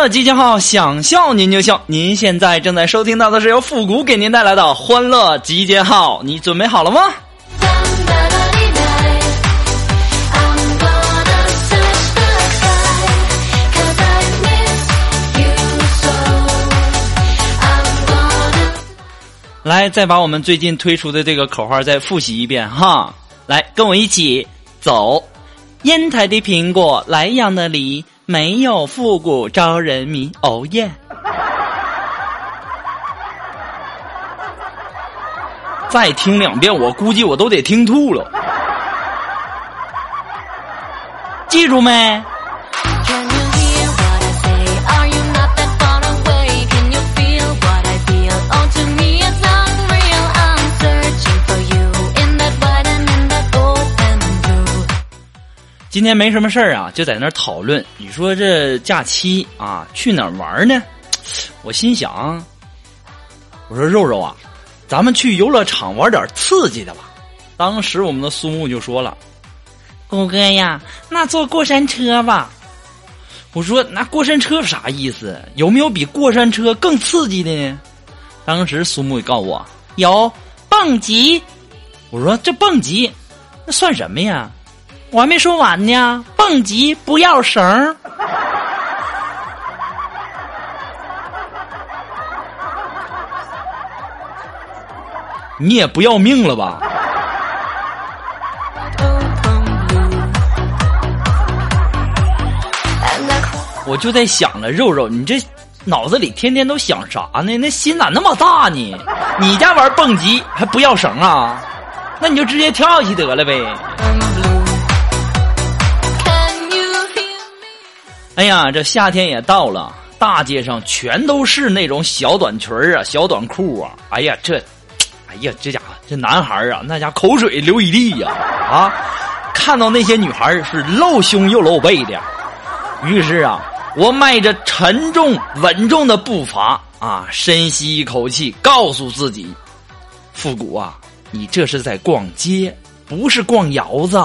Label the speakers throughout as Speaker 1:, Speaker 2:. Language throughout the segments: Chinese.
Speaker 1: 乐集结号，想笑您就笑。您现在正在收听到的是由复古给您带来的《欢乐集结号》，你准备好了吗？来，再把我们最近推出的这个口号再复习一遍哈！来，跟我一起走。烟台的苹果，莱阳的梨。没有复古招人迷，哦耶！再听两遍，我估计我都得听吐了。记住没？今天没什么事儿啊，就在那儿讨论。你说这假期啊，去哪儿玩呢？我心想，我说肉肉啊，咱们去游乐场玩点刺激的吧。当时我们的苏木就说了：“狗哥呀，那坐过山车吧。”我说：“那过山车啥意思？有没有比过山车更刺激的呢？”当时苏木告诉我：“有蹦极。”我说：“这蹦极那算什么呀？”我还没说完呢，蹦极不要绳儿你也不要命了吧？我就在想了，肉肉，你这脑子里天天都想啥呢？那心咋那么大呢？你家玩蹦极还不要绳啊？那你就直接跳下去得了呗。哎呀，这夏天也到了，大街上全都是那种小短裙啊、小短裤啊。哎呀，这，哎呀，这家伙这男孩啊，那家口水流一地呀！啊，看到那些女孩是露胸又露背的，于是啊，我迈着沉重稳重的步伐啊，深吸一口气，告诉自己：复古啊，你这是在逛街，不是逛窑子。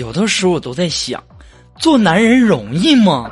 Speaker 1: 有的时候我都在想，做男人容易吗？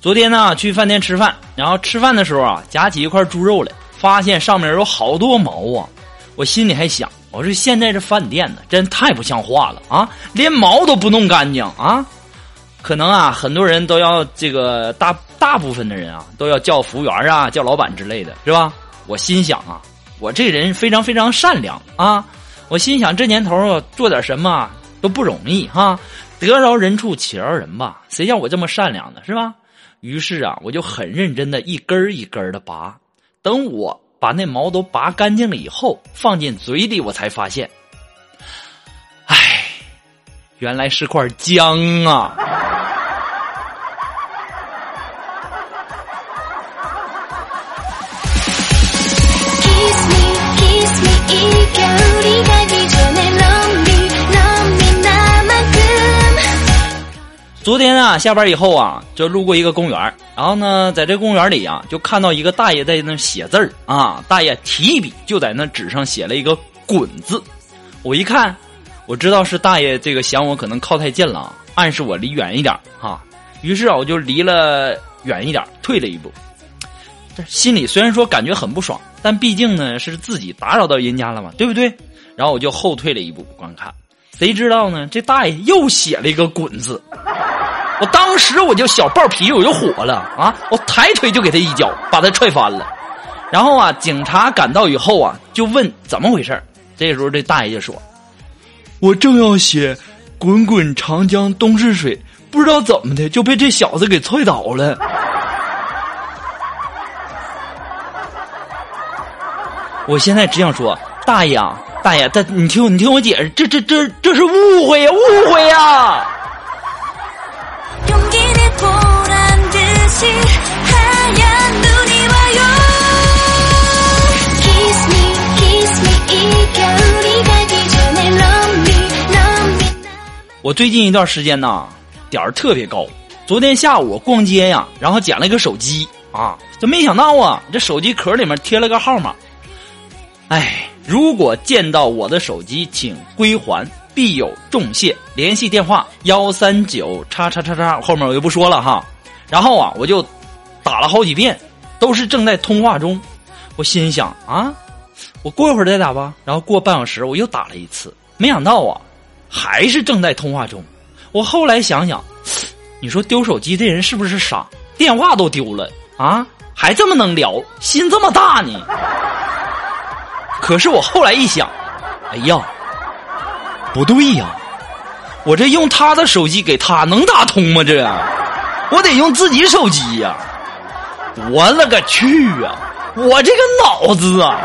Speaker 1: 昨天呢，去饭店吃饭，然后吃饭的时候啊，夹起一块猪肉来。发现上面有好多毛啊！我心里还想，我说现在这饭店呢，真太不像话了啊！连毛都不弄干净啊！可能啊，很多人都要这个大大部分的人啊，都要叫服务员啊，叫老板之类的是吧？我心想啊，我这人非常非常善良啊！我心想这年头做点什么都不容易哈，得饶人处且饶人吧，谁叫我这么善良呢？是吧？于是啊，我就很认真的一根一根的拔。等我把那毛都拔干净了以后，放进嘴里，我才发现，唉，原来是块姜啊！昨天啊，下班以后啊，就路过一个公园然后呢，在这公园里啊，就看到一个大爷在那写字儿啊，大爷提笔就在那纸上写了一个“滚”字。我一看，我知道是大爷这个想我可能靠太近了，暗示我离远一点哈。于是啊，我就离了远一点，退了一步。这心里虽然说感觉很不爽，但毕竟呢是自己打扰到人家了嘛，对不对？然后我就后退了一步观看，谁知道呢？这大爷又写了一个“滚”字。我当时我就小暴脾气，我就火了啊！我抬腿就给他一脚，把他踹翻了。然后啊，警察赶到以后啊，就问怎么回事这时候这大爷就说：“我正要写‘滚滚长江东逝水’，不知道怎么的就被这小子给踹倒了。”我现在只想说，大爷啊，大爷，他你听你听我解释，这这这这是误会呀，误会呀！我最近一段时间呢，点儿特别高。昨天下午逛街呀，然后捡了一个手机啊，这没想到啊，这手机壳里面贴了个号码。哎，如果见到我的手机，请归还，必有重谢。联系电话幺三九叉叉叉叉，后面我就不说了哈。然后啊，我就打了好几遍，都是正在通话中。我心想啊，我过一会儿再打吧。然后过半小时，我又打了一次，没想到啊。还是正在通话中，我后来想想，你说丢手机这人是不是傻？电话都丢了啊，还这么能聊，心这么大呢？可是我后来一想，哎呀，不对呀，我这用他的手机给他能打通吗？这我得用自己手机呀！我勒个去啊！我这个脑子啊！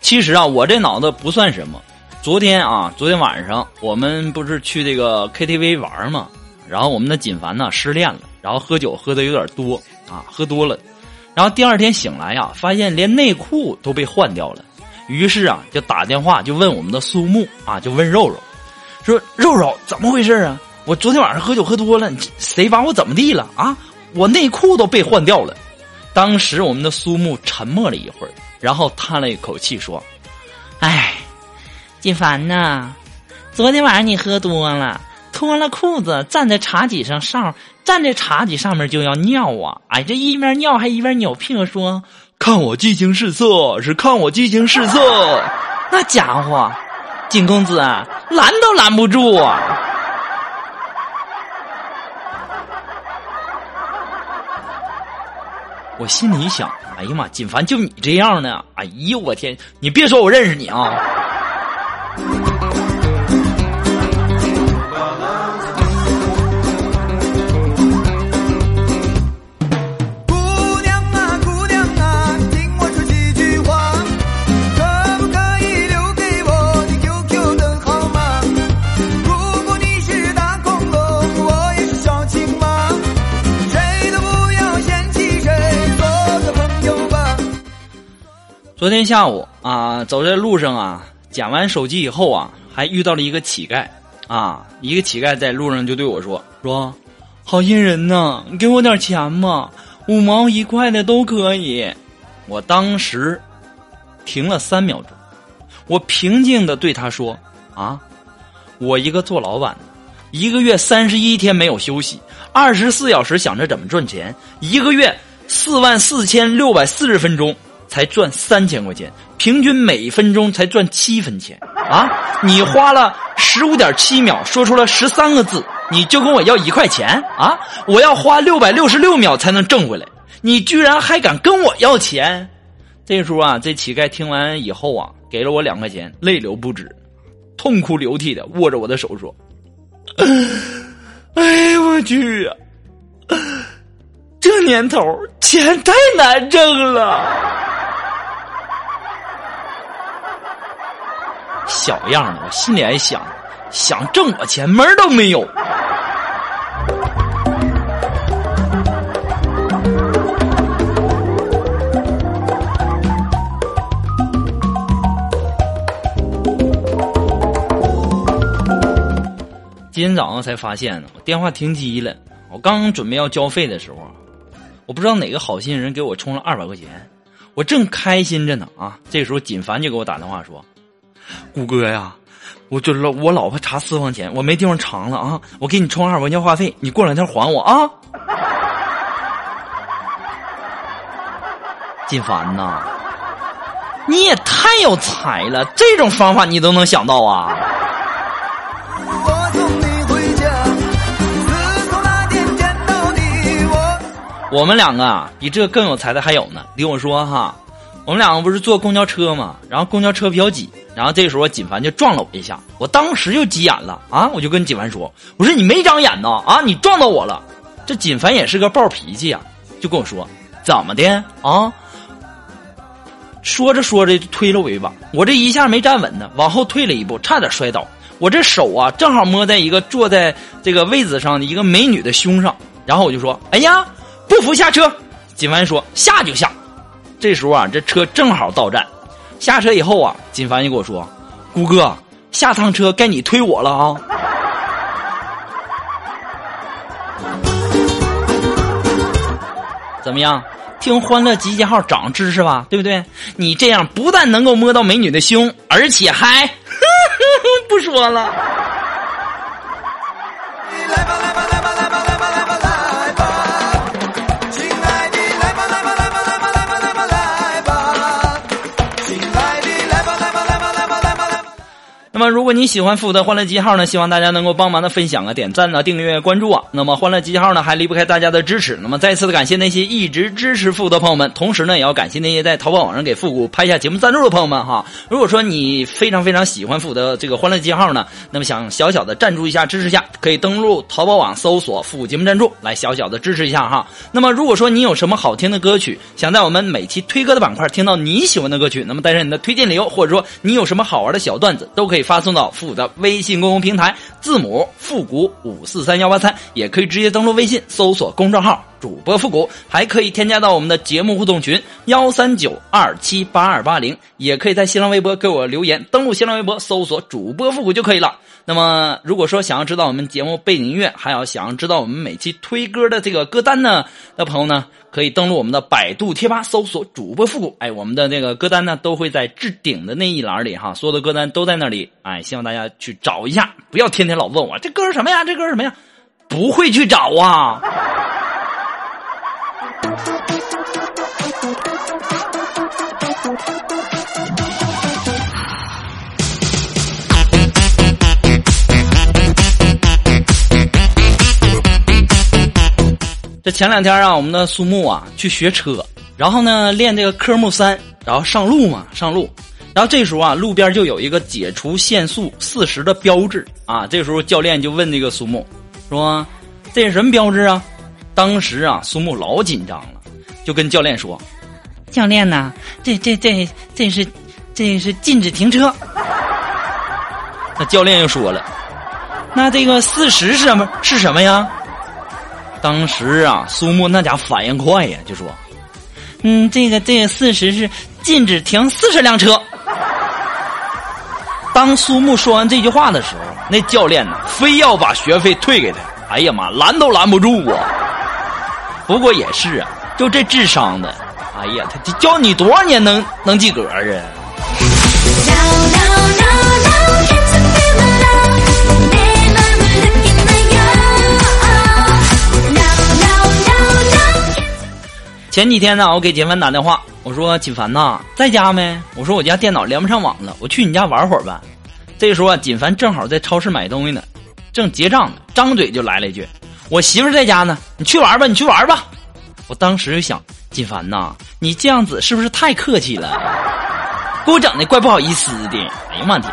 Speaker 1: 其实啊，我这脑子不算什么。昨天啊，昨天晚上我们不是去这个 KTV 玩嘛，然后我们的锦凡呢失恋了，然后喝酒喝的有点多啊，喝多了，然后第二天醒来呀，发现连内裤都被换掉了，于是啊，就打电话就问我们的苏木啊，就问肉肉，说肉肉怎么回事啊？我昨天晚上喝酒喝多了，谁把我怎么地了啊？我内裤都被换掉了。当时我们的苏木沉默了一会儿。然后叹了一口气说：“哎，锦凡呐，昨天晚上你喝多了，脱了裤子站在茶几上上，站在茶几上面就要尿啊！哎，这一边尿还一边扭屁股说：看我激情四射，是看我激情四射。那家伙，锦公子拦都拦不住啊！”我心里想。哎呀妈，锦凡就你这样的！哎呦我天，你别说我认识你啊！昨天下午啊，走在路上啊，捡完手机以后啊，还遇到了一个乞丐啊。一个乞丐在路上就对我说：“说好心人呐，你给我点钱吧，五毛一块的都可以。”我当时停了三秒钟，我平静的对他说：“啊，我一个做老板的，一个月三十一天没有休息，二十四小时想着怎么赚钱，一个月四万四千六百四十分钟。”才赚三千块钱，平均每分钟才赚七分钱啊！你花了十五点七秒说出了十三个字，你就跟我要一块钱啊！我要花六百六十六秒才能挣回来，你居然还敢跟我要钱！这时候啊，这乞丐听完以后啊，给了我两块钱，泪流不止，痛哭流涕的握着我的手说：“哎呀，我去呀！这年头钱太难挣了。”小样的我心里还想想挣我钱门儿都没有。今天早上才发现呢我电话停机了我刚准备要交费的时候我不知道哪个好心人给我充了二百块钱我正开心着呢啊这时候锦凡就给我打电话说谷哥呀，我就老我老婆查私房钱，我没地方藏了啊！我给你充二百块钱话费，你过两天还我啊！”金凡呐，你也太有才了，这种方法你都能想到啊！我们两个啊，比这更有才的还有呢。听我说哈，我们两个不是坐公交车嘛，然后公交车比较挤，然后这时候锦凡就撞了我一下，我当时就急眼了啊，我就跟锦凡说：“我说你没长眼呐啊，你撞到我了。”这锦凡也是个暴脾气呀，就跟我说：“怎么的啊？”说着说着就推了我一把，我这一下没站稳呢，往后退了一步，差点摔倒。我这手啊，正好摸在一个坐在这个位子上的一个美女的胸上，然后我就说：“哎呀！”不服下车，锦凡说下就下。这时候啊，这车正好到站，下车以后啊，锦凡就跟我说：“谷哥，下趟车该你推我了啊。”怎么样？听欢乐集结号长知识吧，对不对？你这样不但能够摸到美女的胸，而且还 不说了。那么，如果你喜欢复古的欢乐集号呢，希望大家能够帮忙的分享啊、点赞啊、订阅、关注啊。那么，欢乐集号呢，还离不开大家的支持。那么，再次的感谢那些一直支持复古的朋友们，同时呢，也要感谢那些在淘宝网上给复古拍下节目赞助的朋友们哈。如果说你非常非常喜欢复古的这个欢乐集号呢，那么想小小的赞助一下、支持下，可以登录淘宝网搜索“复古节目赞助”来小小的支持一下哈。那么，如果说你有什么好听的歌曲，想在我们每期推歌的板块听到你喜欢的歌曲，那么带上你的推荐理由，或者说你有什么好玩的小段子，都可以发送到复古的。微信公众平台字母复古五四三幺八三，也可以直接登录微信搜索公众号主播复古，还可以添加到我们的节目互动群幺三九二七八二八零，也可以在新浪微博给我留言，登录新浪微博搜索主播复古就可以了。那么，如果说想要知道我们节目背景音乐，还要想要知道我们每期推歌的这个歌单呢，的朋友呢，可以登录我们的百度贴吧搜索主播复古，哎，我们的那个歌单呢都会在置顶的那一栏里哈，所有的歌单都在那里，哎，希望大家去找一下，不要天天老问我这歌什么呀，这歌什么呀，不会去找啊。这前两天啊，我们的苏木啊去学车，然后呢练这个科目三，然后上路嘛，上路，然后这时候啊，路边就有一个解除限速四十的标志啊，这时候教练就问这个苏木说：“这是什么标志啊？”当时啊，苏木老紧张了，就跟教练说：“教练呐，这这这这是这是禁止停车。”那教练又说了：“那这个四十是什么是什么呀？”当时啊，苏木那家反应快呀，就说：“嗯，这个这个四十是禁止停四十辆车。”当苏木说完这句话的时候，那教练呢，非要把学费退给他。哎呀妈，拦都拦不住啊！不过也是啊，就这智商的，哎呀，他教你多少年能能及格啊？前几天呢，我给锦凡打电话，我说锦凡呐，在家没？我说我家电脑连不上网了，我去你家玩会儿吧。这时候啊，锦凡正好在超市买东西呢，正结账呢，张嘴就来了一句：“我媳妇在家呢，你去玩吧，你去玩吧。”我当时就想，锦凡呐，你这样子是不是太客气了？给我整的怪不好意思的。哎呀妈的！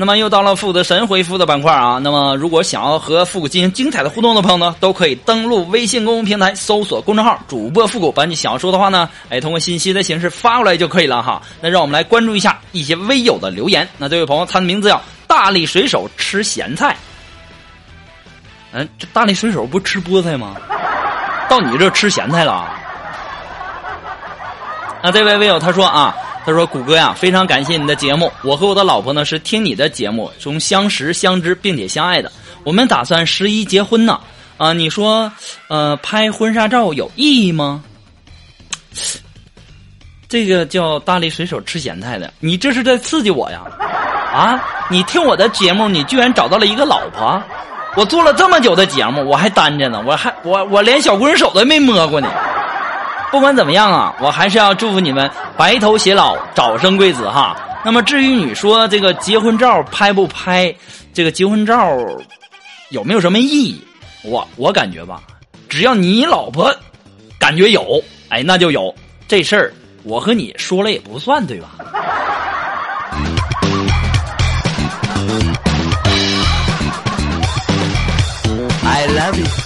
Speaker 1: 那么又到了复古的神回复的板块啊！那么如果想要和复古进行精彩的互动的朋友呢，都可以登录微信公众平台，搜索公众号“主播复古”，把你想要说的话呢，哎，通过信息的形式发过来就可以了哈。那让我们来关注一下一些微友的留言。那这位朋友，他的名字叫大力水手吃咸菜。嗯，这大力水手不吃菠菜吗？到你这吃咸菜了？那这位微友他说啊。他说：“谷歌呀，非常感谢你的节目。我和我的老婆呢是听你的节目从相识、相知并且相爱的。我们打算十一结婚呢。啊，你说，呃，拍婚纱照有意义吗？这个叫大力水手吃咸菜的，你这是在刺激我呀？啊，你听我的节目，你居然找到了一个老婆？我做了这么久的节目，我还单着呢，我还我我连小姑娘手都没摸过呢。”不管怎么样啊，我还是要祝福你们白头偕老，早生贵子哈。那么至于你说这个结婚照拍不拍，这个结婚照有没有什么意义？我我感觉吧，只要你老婆感觉有，哎，那就有这事儿，我和你说了也不算，对吧？I love you。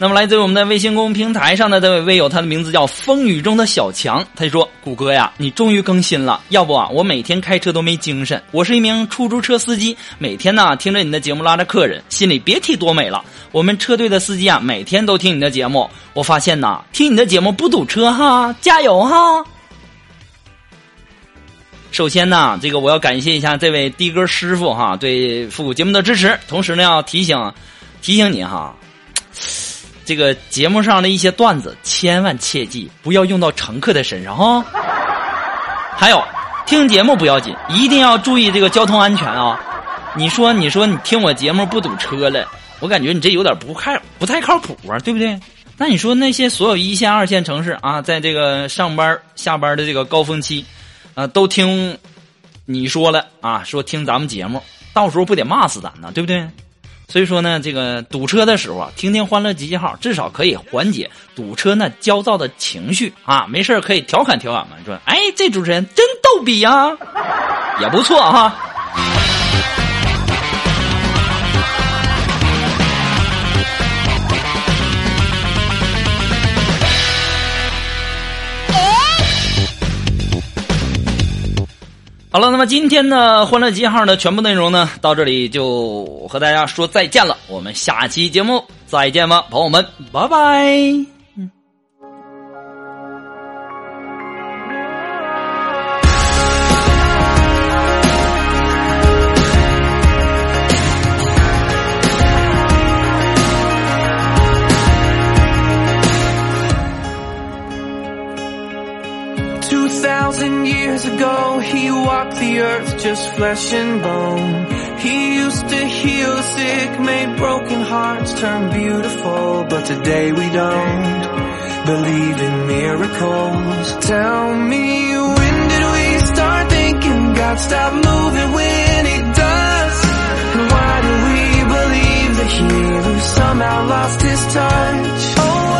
Speaker 1: 那么，来自于我们的微信公众平台上的这位微友，他的名字叫风雨中的小强。他就说：“谷歌呀，你终于更新了，要不啊，我每天开车都没精神。我是一名出租车司机，每天呢听着你的节目拉着客人，心里别提多美了。我们车队的司机啊，每天都听你的节目，我发现呐，听你的节目不堵车哈，加油哈！首先呢，这个我要感谢一下这位的哥师傅哈，对复古节目的支持，同时呢要提醒提醒你哈。”这个节目上的一些段子，千万切记不要用到乘客的身上哈。还有，听节目不要紧，一定要注意这个交通安全啊！你说，你说你听我节目不堵车了，我感觉你这有点不靠不太靠谱啊，对不对？那你说那些所有一线、二线城市啊，在这个上班、下班的这个高峰期，啊，都听你说了啊，说听咱们节目，到时候不得骂死咱呢，对不对？所以说呢，这个堵车的时候啊，听听欢乐集结号，至少可以缓解堵车那焦躁的情绪啊。没事可以调侃调侃嘛，说哎，这主持人真逗比呀，也不错哈。好了，那么今天的欢乐集号的全部内容呢，到这里就和大家说再见了。我们下期节目再见吧，朋友们，拜拜。
Speaker 2: Years ago He walked the earth just flesh and bone. He used to heal sick Made broken hearts turn beautiful. But today we don't Believe in miracles. Tell me when did we start thinking God stopped moving when he does? And why do we believe the healer somehow lost his touch? Oh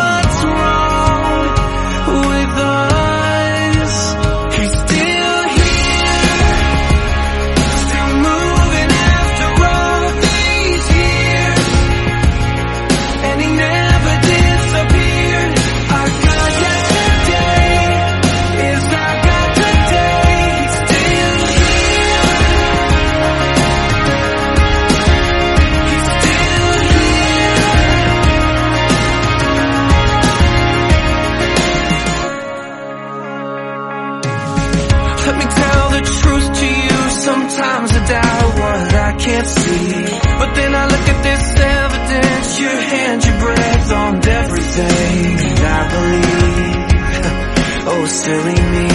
Speaker 2: silly me.